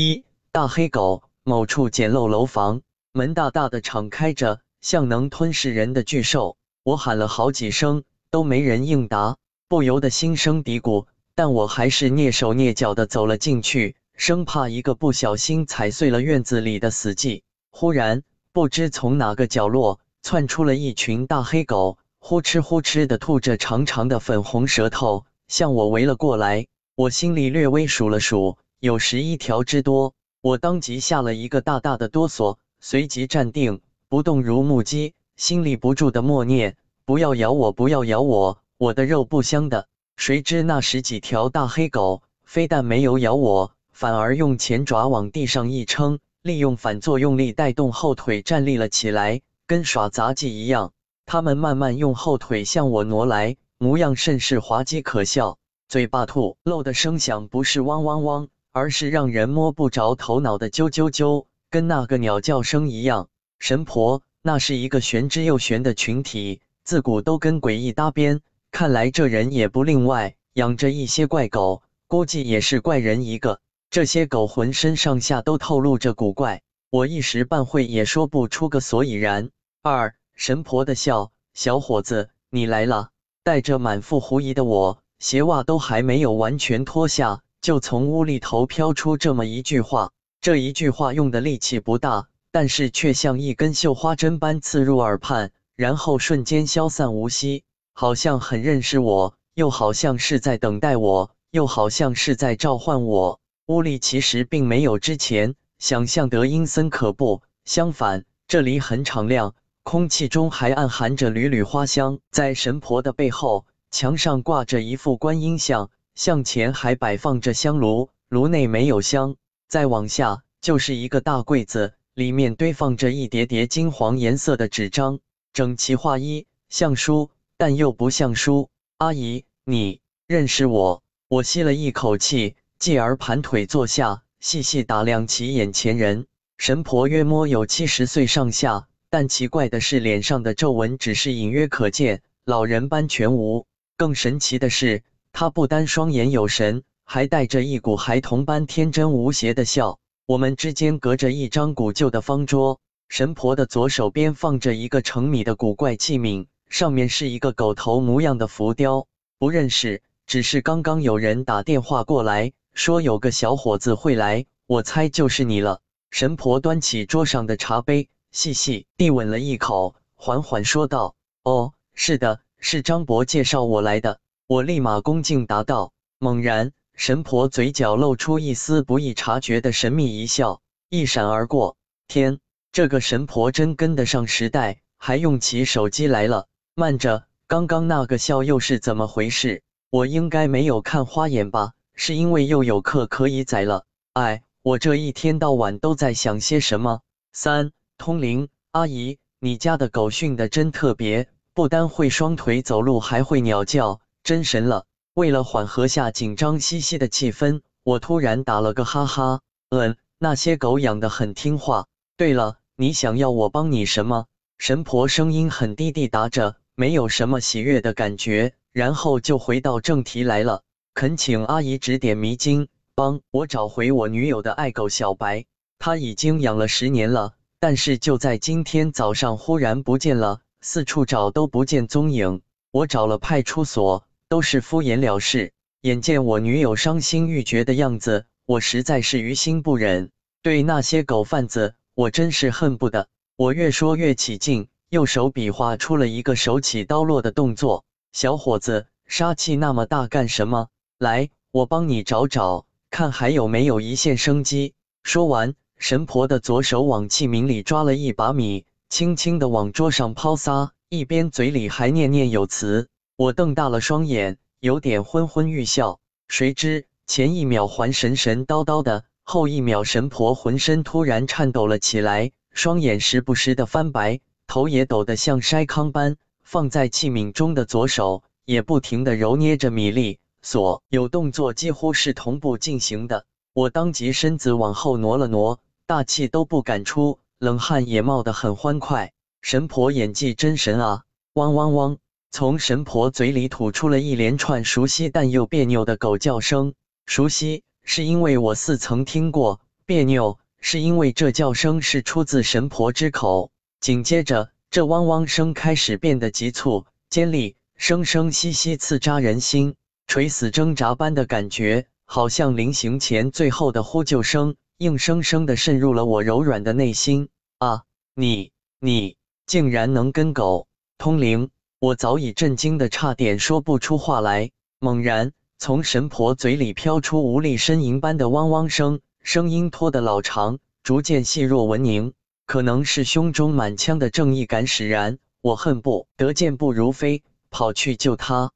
一大黑狗，某处简陋楼房，门大大的敞开着，像能吞噬人的巨兽。我喊了好几声，都没人应答，不由得心生嘀咕。但我还是蹑手蹑脚的走了进去，生怕一个不小心踩碎了院子里的死寂。忽然，不知从哪个角落窜出了一群大黑狗，呼哧呼哧的吐着长长的粉红舌头，向我围了过来。我心里略微数了数。有十一条之多，我当即吓了一个大大的哆嗦，随即站定不动如木鸡，心里不住的默念：“不要咬我，不要咬我，我的肉不香的。”谁知那十几条大黑狗非但没有咬我，反而用前爪往地上一撑，利用反作用力带动后腿站立了起来，跟耍杂技一样。它们慢慢用后腿向我挪来，模样甚是滑稽可笑，嘴巴吐漏的声响不是汪汪汪。而是让人摸不着头脑的啾啾啾，跟那个鸟叫声一样。神婆，那是一个玄之又玄的群体，自古都跟诡异搭边。看来这人也不例外，养着一些怪狗，估计也是怪人一个。这些狗浑身上下都透露着古怪，我一时半会也说不出个所以然。二神婆的笑，小伙子，你来了。带着满腹狐疑的我，鞋袜都还没有完全脱下。就从屋里头飘出这么一句话，这一句话用的力气不大，但是却像一根绣花针般刺入耳畔，然后瞬间消散无息，好像很认识我，又好像是在等待我，又好像是在召唤我。屋里其实并没有之前想象得阴森可怖，相反，这里很敞亮，空气中还暗含着缕缕花香。在神婆的背后，墙上挂着一副观音像。向前还摆放着香炉，炉内没有香。再往下就是一个大柜子，里面堆放着一叠叠金黄颜色的纸张，整齐划一，像书，但又不像书。阿姨，你认识我？我吸了一口气，继而盘腿坐下，细细打量起眼前人。神婆约摸有七十岁上下，但奇怪的是，脸上的皱纹只是隐约可见，老人般全无。更神奇的是。他不单双眼有神，还带着一股孩童般天真无邪的笑。我们之间隔着一张古旧的方桌，神婆的左手边放着一个盛米的古怪器皿，上面是一个狗头模样的浮雕。不认识，只是刚刚有人打电话过来，说有个小伙子会来，我猜就是你了。神婆端起桌上的茶杯，细细地吻了一口，缓缓说道：“哦，是的，是张伯介绍我来的。”我立马恭敬答道。猛然，神婆嘴角露出一丝不易察觉的神秘一笑，一闪而过。天，这个神婆真跟得上时代，还用起手机来了。慢着，刚刚那个笑又是怎么回事？我应该没有看花眼吧？是因为又有客可以宰了？哎，我这一天到晚都在想些什么？三通灵阿姨，你家的狗训的真特别，不单会双腿走路，还会鸟叫。真神了！为了缓和下紧张兮兮的气氛，我突然打了个哈哈。嗯，那些狗养的很听话。对了，你想要我帮你什么？神婆声音很低地答着，没有什么喜悦的感觉，然后就回到正题来了。恳请阿姨指点迷津，帮我找回我女友的爱狗小白。她已经养了十年了，但是就在今天早上忽然不见了，四处找都不见踪影。我找了派出所。都是敷衍了事。眼见我女友伤心欲绝的样子，我实在是于心不忍。对那些狗贩子，我真是恨不得。我越说越起劲，右手比划出了一个手起刀落的动作。小伙子，杀气那么大干什么？来，我帮你找找，看还有没有一线生机。说完，神婆的左手往器皿里抓了一把米，轻轻地往桌上抛撒，一边嘴里还念念有词。我瞪大了双眼，有点昏昏欲笑。谁知前一秒还神神叨叨的，后一秒神婆浑身突然颤抖了起来，双眼时不时的翻白，头也抖得像筛糠般。放在器皿中的左手也不停地揉捏着米粒，所有动作几乎是同步进行的。我当即身子往后挪了挪，大气都不敢出，冷汗也冒得很欢快。神婆演技真神啊！汪汪汪！从神婆嘴里吐出了一连串熟悉但又别扭的狗叫声。熟悉是因为我似曾听过，别扭，是因为这叫声是出自神婆之口。紧接着，这汪汪声开始变得急促、尖利，声声息息刺扎人心，垂死挣扎般的感觉，好像临行前最后的呼救声，硬生生的渗入了我柔软的内心。啊，你，你竟然能跟狗通灵！我早已震惊的差点说不出话来。猛然，从神婆嘴里飘出无力呻吟般的汪汪声，声音拖得老长，逐渐细若蚊蝇。可能是胸中满腔的正义感使然，我恨不得健步如飞跑去救他。